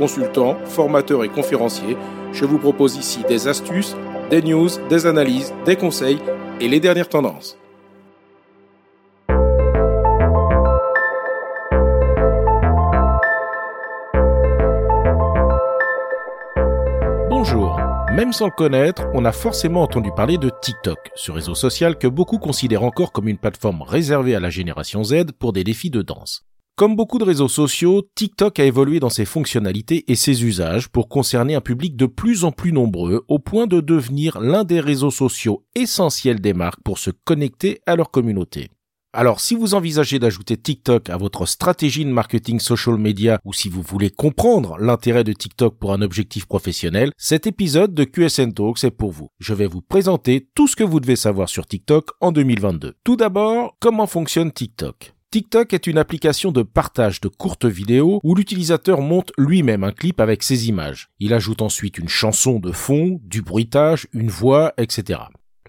consultant, formateur et conférencier. Je vous propose ici des astuces, des news, des analyses, des conseils et les dernières tendances. Bonjour. Même sans le connaître, on a forcément entendu parler de TikTok, ce réseau social que beaucoup considèrent encore comme une plateforme réservée à la génération Z pour des défis de danse. Comme beaucoup de réseaux sociaux, TikTok a évolué dans ses fonctionnalités et ses usages pour concerner un public de plus en plus nombreux au point de devenir l'un des réseaux sociaux essentiels des marques pour se connecter à leur communauté. Alors si vous envisagez d'ajouter TikTok à votre stratégie de marketing social media ou si vous voulez comprendre l'intérêt de TikTok pour un objectif professionnel, cet épisode de QSN Talks est pour vous. Je vais vous présenter tout ce que vous devez savoir sur TikTok en 2022. Tout d'abord, comment fonctionne TikTok? TikTok est une application de partage de courtes vidéos où l'utilisateur monte lui-même un clip avec ses images. Il ajoute ensuite une chanson de fond, du bruitage, une voix, etc.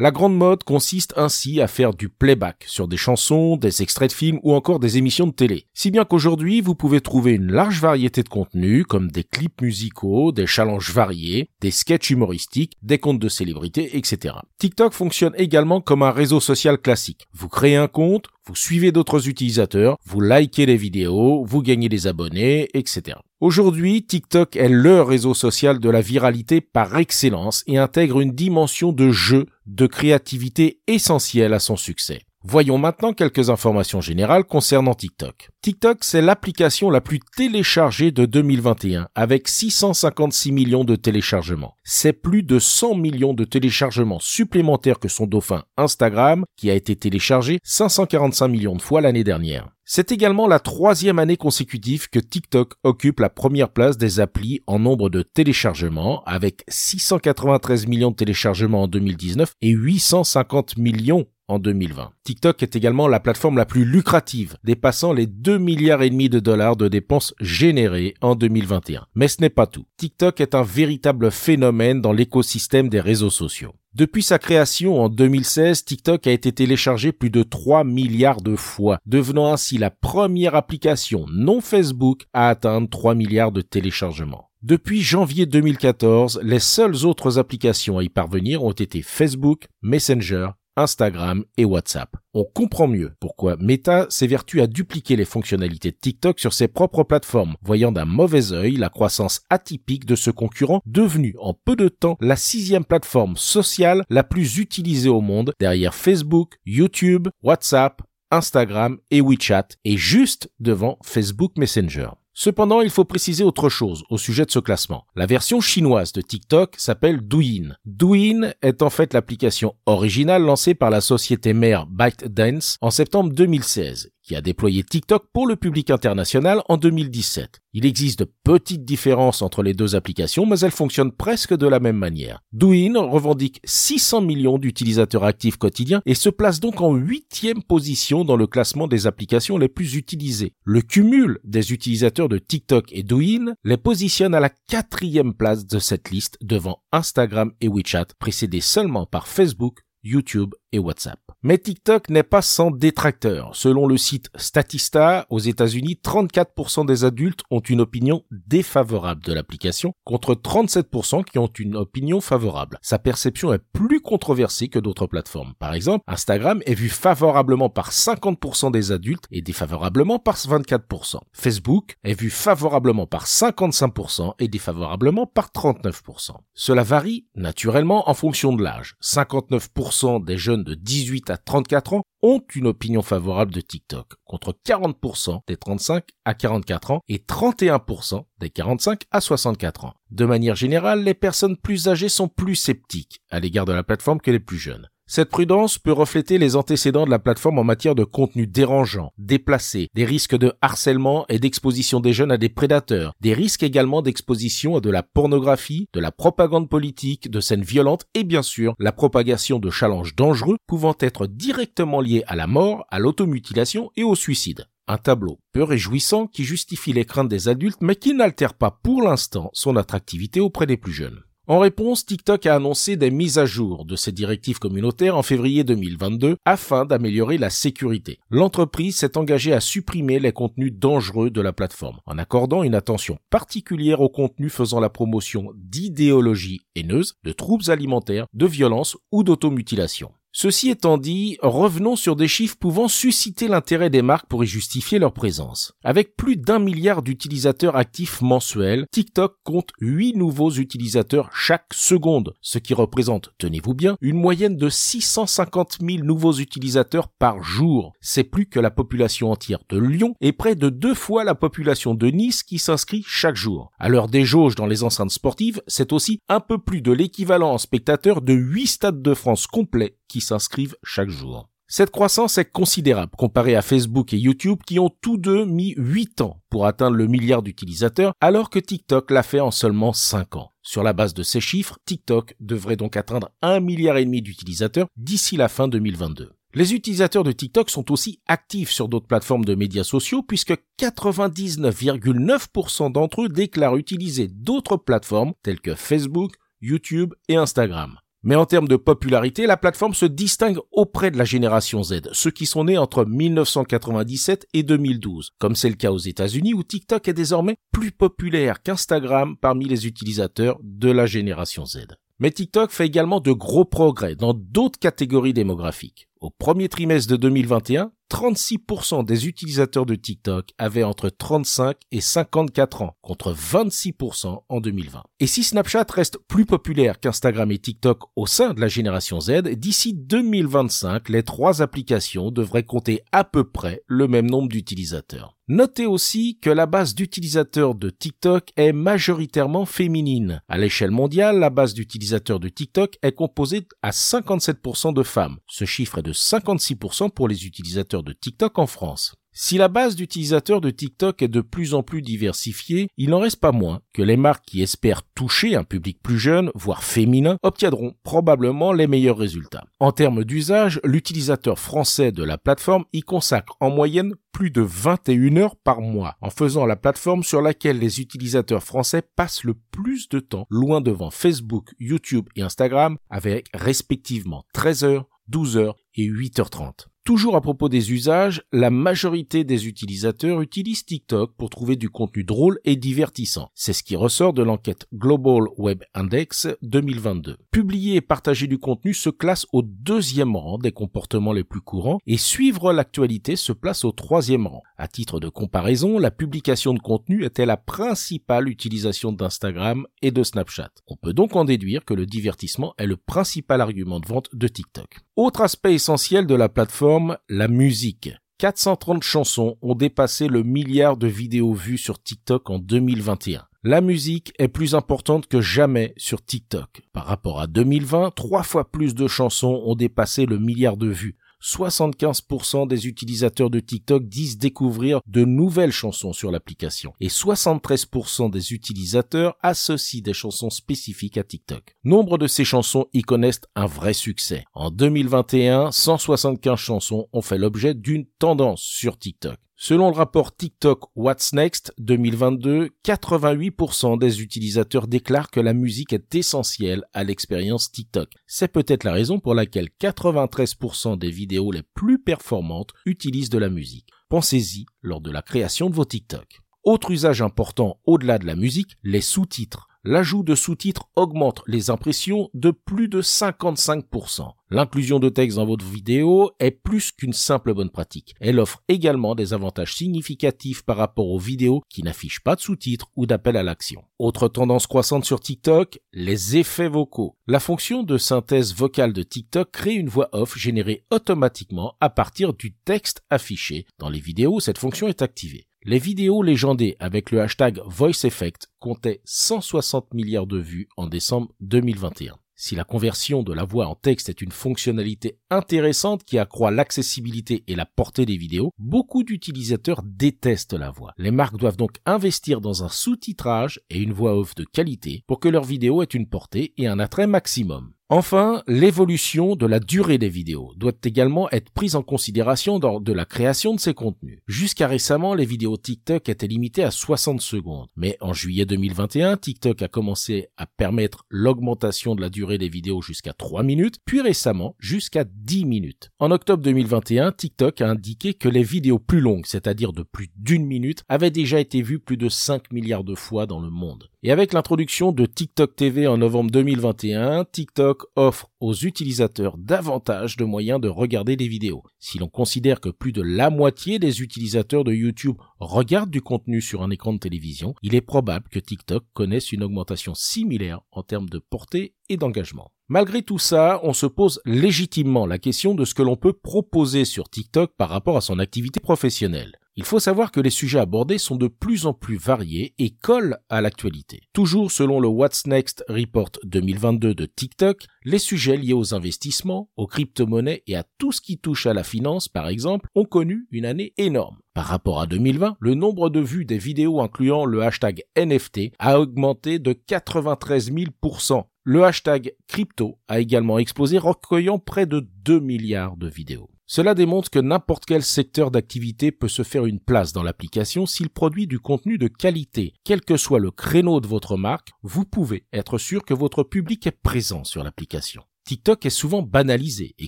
La grande mode consiste ainsi à faire du playback sur des chansons, des extraits de films ou encore des émissions de télé. Si bien qu'aujourd'hui, vous pouvez trouver une large variété de contenus comme des clips musicaux, des challenges variés, des sketchs humoristiques, des comptes de célébrités, etc. TikTok fonctionne également comme un réseau social classique. Vous créez un compte, vous suivez d'autres utilisateurs, vous likez les vidéos, vous gagnez des abonnés, etc. Aujourd'hui, TikTok est le réseau social de la viralité par excellence et intègre une dimension de jeu, de créativité essentielle à son succès. Voyons maintenant quelques informations générales concernant TikTok. TikTok, c'est l'application la plus téléchargée de 2021 avec 656 millions de téléchargements. C'est plus de 100 millions de téléchargements supplémentaires que son dauphin Instagram qui a été téléchargé 545 millions de fois l'année dernière. C'est également la troisième année consécutive que TikTok occupe la première place des applis en nombre de téléchargements avec 693 millions de téléchargements en 2019 et 850 millions en 2020. TikTok est également la plateforme la plus lucrative, dépassant les 2 milliards et demi de dollars de dépenses générées en 2021. Mais ce n'est pas tout. TikTok est un véritable phénomène dans l'écosystème des réseaux sociaux. Depuis sa création en 2016, TikTok a été téléchargé plus de 3 milliards de fois, devenant ainsi la première application non Facebook à atteindre 3 milliards de téléchargements. Depuis janvier 2014, les seules autres applications à y parvenir ont été Facebook, Messenger Instagram et WhatsApp. On comprend mieux pourquoi Meta s'évertue à dupliquer les fonctionnalités de TikTok sur ses propres plateformes, voyant d'un mauvais œil la croissance atypique de ce concurrent devenu en peu de temps la sixième plateforme sociale la plus utilisée au monde derrière Facebook, YouTube, WhatsApp, Instagram et WeChat et juste devant Facebook Messenger. Cependant, il faut préciser autre chose au sujet de ce classement. La version chinoise de TikTok s'appelle Douyin. Douyin est en fait l'application originale lancée par la société mère ByteDance en septembre 2016 qui a déployé TikTok pour le public international en 2017. Il existe de petites différences entre les deux applications, mais elles fonctionnent presque de la même manière. Douyin revendique 600 millions d'utilisateurs actifs quotidiens et se place donc en huitième position dans le classement des applications les plus utilisées. Le cumul des utilisateurs de TikTok et Douyin les positionne à la quatrième place de cette liste devant Instagram et WeChat, précédés seulement par Facebook, YouTube et WhatsApp. Mais TikTok n'est pas sans détracteurs. Selon le site Statista, aux États-Unis, 34% des adultes ont une opinion défavorable de l'application, contre 37% qui ont une opinion favorable. Sa perception est plus controversée que d'autres plateformes. Par exemple, Instagram est vu favorablement par 50% des adultes et défavorablement par 24%. Facebook est vu favorablement par 55% et défavorablement par 39%. Cela varie naturellement en fonction de l'âge. 59% des jeunes de 18 à 34 ans ont une opinion favorable de TikTok, contre 40% des 35 à 44 ans et 31% des 45 à 64 ans. De manière générale, les personnes plus âgées sont plus sceptiques à l'égard de la plateforme que les plus jeunes. Cette prudence peut refléter les antécédents de la plateforme en matière de contenu dérangeant, déplacé, des risques de harcèlement et d'exposition des jeunes à des prédateurs, des risques également d'exposition à de la pornographie, de la propagande politique, de scènes violentes et bien sûr la propagation de challenges dangereux pouvant être directement liés à la mort, à l'automutilation et au suicide. Un tableau peu réjouissant qui justifie les craintes des adultes mais qui n'altère pas pour l'instant son attractivité auprès des plus jeunes. En réponse, TikTok a annoncé des mises à jour de ses directives communautaires en février 2022 afin d'améliorer la sécurité. L'entreprise s'est engagée à supprimer les contenus dangereux de la plateforme en accordant une attention particulière aux contenus faisant la promotion d'idéologies haineuses, de troubles alimentaires, de violences ou d'automutilation. Ceci étant dit, revenons sur des chiffres pouvant susciter l'intérêt des marques pour y justifier leur présence. Avec plus d'un milliard d'utilisateurs actifs mensuels, TikTok compte 8 nouveaux utilisateurs chaque seconde, ce qui représente, tenez-vous bien, une moyenne de 650 000 nouveaux utilisateurs par jour. C'est plus que la population entière de Lyon et près de deux fois la population de Nice qui s'inscrit chaque jour. À l'heure des jauges dans les enceintes sportives, c'est aussi un peu plus de l'équivalent en spectateurs de 8 stades de France complets qui s'inscrivent chaque jour. Cette croissance est considérable comparée à Facebook et YouTube qui ont tous deux mis 8 ans pour atteindre le milliard d'utilisateurs alors que TikTok l'a fait en seulement 5 ans. Sur la base de ces chiffres, TikTok devrait donc atteindre un milliard et demi d'utilisateurs d'ici la fin 2022. Les utilisateurs de TikTok sont aussi actifs sur d'autres plateformes de médias sociaux puisque 99,9% d'entre eux déclarent utiliser d'autres plateformes telles que Facebook, YouTube et Instagram. Mais en termes de popularité, la plateforme se distingue auprès de la génération Z, ceux qui sont nés entre 1997 et 2012, comme c'est le cas aux États-Unis où TikTok est désormais plus populaire qu'Instagram parmi les utilisateurs de la génération Z. Mais TikTok fait également de gros progrès dans d'autres catégories démographiques. Au premier trimestre de 2021, 36% des utilisateurs de TikTok avaient entre 35 et 54 ans, contre 26% en 2020. Et si Snapchat reste plus populaire qu'Instagram et TikTok au sein de la génération Z, d'ici 2025, les trois applications devraient compter à peu près le même nombre d'utilisateurs. Notez aussi que la base d'utilisateurs de TikTok est majoritairement féminine. À l'échelle mondiale, la base d'utilisateurs de TikTok est composée à 57% de femmes. Ce chiffre est de 56% pour les utilisateurs de TikTok en France. Si la base d'utilisateurs de TikTok est de plus en plus diversifiée, il n'en reste pas moins que les marques qui espèrent toucher un public plus jeune, voire féminin, obtiendront probablement les meilleurs résultats. En termes d'usage, l'utilisateur français de la plateforme y consacre en moyenne plus de 21 heures par mois, en faisant la plateforme sur laquelle les utilisateurs français passent le plus de temps, loin devant Facebook, YouTube et Instagram, avec respectivement 13 heures, 12 heures et 8h30. Toujours à propos des usages, la majorité des utilisateurs utilisent TikTok pour trouver du contenu drôle et divertissant. C'est ce qui ressort de l'enquête Global Web Index 2022. Publier et partager du contenu se classe au deuxième rang des comportements les plus courants et suivre l'actualité se place au troisième rang. À titre de comparaison, la publication de contenu était la principale utilisation d'Instagram et de Snapchat. On peut donc en déduire que le divertissement est le principal argument de vente de TikTok. Autre aspect essentiel de la plateforme, la musique. 430 chansons ont dépassé le milliard de vidéos vues sur TikTok en 2021. La musique est plus importante que jamais sur TikTok. Par rapport à 2020, trois fois plus de chansons ont dépassé le milliard de vues. 75% des utilisateurs de TikTok disent découvrir de nouvelles chansons sur l'application et 73% des utilisateurs associent des chansons spécifiques à TikTok. Nombre de ces chansons y connaissent un vrai succès. En 2021, 175 chansons ont fait l'objet d'une tendance sur TikTok. Selon le rapport TikTok What's Next 2022, 88% des utilisateurs déclarent que la musique est essentielle à l'expérience TikTok. C'est peut-être la raison pour laquelle 93% des vidéos les plus performantes utilisent de la musique. Pensez-y lors de la création de vos TikTok. Autre usage important au-delà de la musique, les sous-titres l'ajout de sous-titres augmente les impressions de plus de 55%. L'inclusion de texte dans votre vidéo est plus qu'une simple bonne pratique. Elle offre également des avantages significatifs par rapport aux vidéos qui n'affichent pas de sous-titres ou d'appel à l'action. Autre tendance croissante sur TikTok, les effets vocaux. La fonction de synthèse vocale de TikTok crée une voix off générée automatiquement à partir du texte affiché. Dans les vidéos, cette fonction est activée. Les vidéos légendées avec le hashtag VoiceEffect comptaient 160 milliards de vues en décembre 2021. Si la conversion de la voix en texte est une fonctionnalité intéressante qui accroît l'accessibilité et la portée des vidéos, beaucoup d'utilisateurs détestent la voix. Les marques doivent donc investir dans un sous-titrage et une voix off de qualité pour que leur vidéo ait une portée et un attrait maximum. Enfin, l'évolution de la durée des vidéos doit également être prise en considération lors de la création de ces contenus. Jusqu'à récemment, les vidéos TikTok étaient limitées à 60 secondes. Mais en juillet 2021, TikTok a commencé à permettre l'augmentation de la durée des vidéos jusqu'à 3 minutes, puis récemment jusqu'à 10 minutes. En octobre 2021, TikTok a indiqué que les vidéos plus longues, c'est-à-dire de plus d'une minute, avaient déjà été vues plus de 5 milliards de fois dans le monde. Et avec l'introduction de TikTok TV en novembre 2021, TikTok offre aux utilisateurs davantage de moyens de regarder des vidéos. Si l'on considère que plus de la moitié des utilisateurs de YouTube regardent du contenu sur un écran de télévision, il est probable que TikTok connaisse une augmentation similaire en termes de portée et d'engagement. Malgré tout ça, on se pose légitimement la question de ce que l'on peut proposer sur TikTok par rapport à son activité professionnelle. Il faut savoir que les sujets abordés sont de plus en plus variés et collent à l'actualité. Toujours selon le What's Next Report 2022 de TikTok, les sujets liés aux investissements, aux crypto-monnaies et à tout ce qui touche à la finance, par exemple, ont connu une année énorme. Par rapport à 2020, le nombre de vues des vidéos incluant le hashtag NFT a augmenté de 93 000%. Le hashtag crypto a également explosé, recueillant près de 2 milliards de vidéos. Cela démontre que n'importe quel secteur d'activité peut se faire une place dans l'application s'il produit du contenu de qualité. Quel que soit le créneau de votre marque, vous pouvez être sûr que votre public est présent sur l'application. TikTok est souvent banalisé et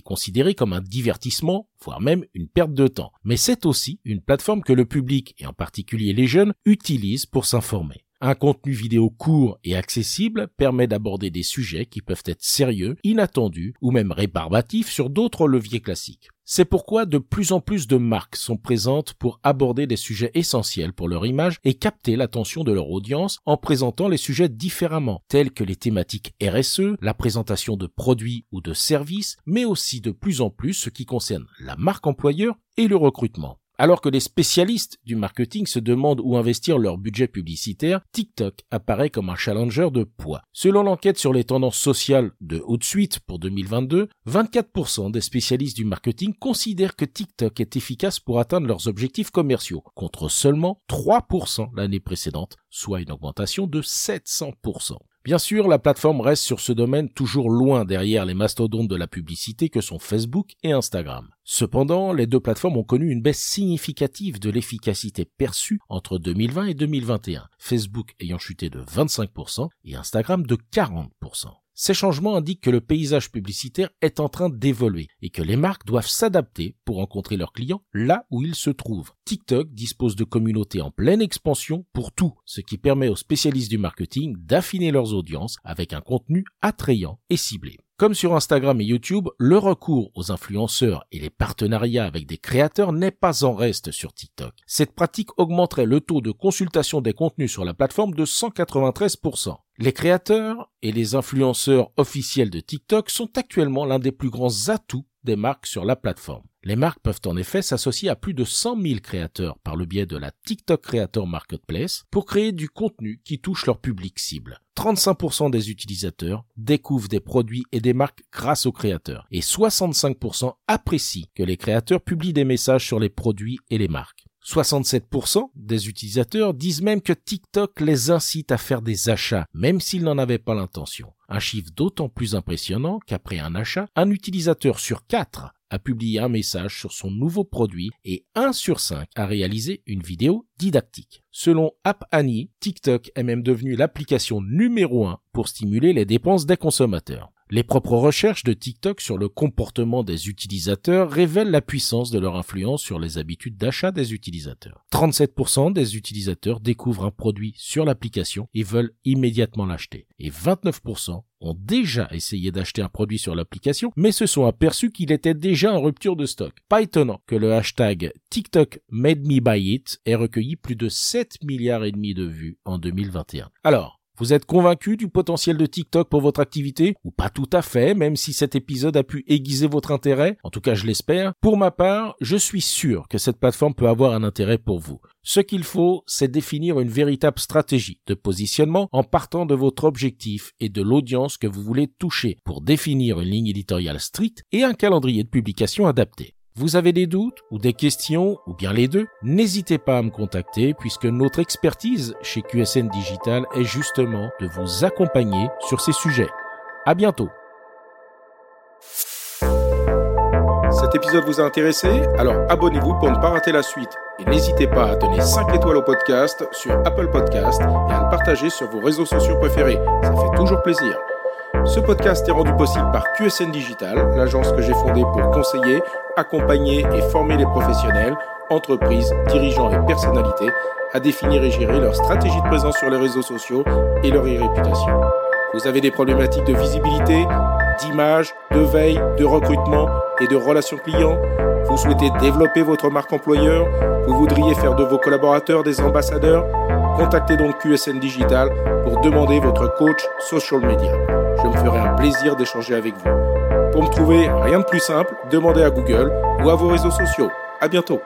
considéré comme un divertissement, voire même une perte de temps. Mais c'est aussi une plateforme que le public, et en particulier les jeunes, utilisent pour s'informer. Un contenu vidéo court et accessible permet d'aborder des sujets qui peuvent être sérieux, inattendus ou même rébarbatifs sur d'autres leviers classiques. C'est pourquoi de plus en plus de marques sont présentes pour aborder des sujets essentiels pour leur image et capter l'attention de leur audience en présentant les sujets différemment, tels que les thématiques RSE, la présentation de produits ou de services, mais aussi de plus en plus ce qui concerne la marque employeur et le recrutement. Alors que les spécialistes du marketing se demandent où investir leur budget publicitaire, TikTok apparaît comme un challenger de poids. Selon l'enquête sur les tendances sociales de Haute Suite pour 2022, 24% des spécialistes du marketing considèrent que TikTok est efficace pour atteindre leurs objectifs commerciaux, contre seulement 3% l'année précédente, soit une augmentation de 700%. Bien sûr, la plateforme reste sur ce domaine toujours loin derrière les mastodontes de la publicité que sont Facebook et Instagram. Cependant, les deux plateformes ont connu une baisse significative de l'efficacité perçue entre 2020 et 2021, Facebook ayant chuté de 25% et Instagram de 40%. Ces changements indiquent que le paysage publicitaire est en train d'évoluer et que les marques doivent s'adapter pour rencontrer leurs clients là où ils se trouvent. TikTok dispose de communautés en pleine expansion pour tout, ce qui permet aux spécialistes du marketing d'affiner leurs audiences avec un contenu attrayant et ciblé. Comme sur Instagram et YouTube, le recours aux influenceurs et les partenariats avec des créateurs n'est pas en reste sur TikTok. Cette pratique augmenterait le taux de consultation des contenus sur la plateforme de 193%. Les créateurs et les influenceurs officiels de TikTok sont actuellement l'un des plus grands atouts des marques sur la plateforme. Les marques peuvent en effet s'associer à plus de 100 000 créateurs par le biais de la TikTok Creator Marketplace pour créer du contenu qui touche leur public cible. 35% des utilisateurs découvrent des produits et des marques grâce aux créateurs et 65% apprécient que les créateurs publient des messages sur les produits et les marques. 67% des utilisateurs disent même que TikTok les incite à faire des achats, même s'ils n'en avaient pas l'intention. Un chiffre d'autant plus impressionnant qu'après un achat, un utilisateur sur 4 a publié un message sur son nouveau produit et 1 sur 5 a réalisé une vidéo didactique. Selon App Annie, TikTok est même devenu l'application numéro 1 pour stimuler les dépenses des consommateurs. Les propres recherches de TikTok sur le comportement des utilisateurs révèlent la puissance de leur influence sur les habitudes d'achat des utilisateurs. 37% des utilisateurs découvrent un produit sur l'application et veulent immédiatement l'acheter. Et 29% ont déjà essayé d'acheter un produit sur l'application, mais se sont aperçus qu'il était déjà en rupture de stock. Pas étonnant que le hashtag TikTok made me buy it ait recueilli plus de 7 milliards et demi de vues en 2021. Alors, Vous êtes convaincu du potentiel de TikTok pour votre activité ou pas tout à fait, même si cet épisode a pu aiguiser votre intérêt? En tout cas, je l'espère. Pour ma part, je suis sûr que cette plateforme peut avoir un intérêt pour vous. Ce qu'il faut, c'est définir une véritable stratégie de positionnement en partant de votre objectif et de l'audience que vous voulez toucher pour définir une ligne éditoriale stricte et un calendrier de publication adapté. Vous avez des doutes ou des questions, ou bien les deux, n'hésitez pas à me contacter puisque notre expertise chez QSN Digital est justement de vous accompagner sur ces sujets. À bientôt. Cet épisode vous a intéressé? Alors abonnez-vous pour ne pas rater la suite. Et n'hésitez pas à donner 5 étoiles au podcast sur Apple Podcast et à le partager sur vos réseaux sociaux préférés. Ça fait toujours plaisir. Ce podcast est rendu possible par QSN Digital, l'agence que j'ai fondée pour conseiller, accompagner et former les professionnels, entreprises, dirigeants et personnalités à définir et gérer leur stratégie de présence sur les réseaux sociaux et leur e-réputation. Vous avez des problématiques de visibilité, d'image, de veille, de recrutement et de relations clients Vous souhaitez développer votre marque employeur Vous voudriez faire de vos collaborateurs des ambassadeurs Contactez donc QSN Digital pour demander votre coach social media je me ferai un plaisir d'échanger avec vous. Pour me trouver, rien de plus simple, demandez à Google ou à vos réseaux sociaux. À bientôt.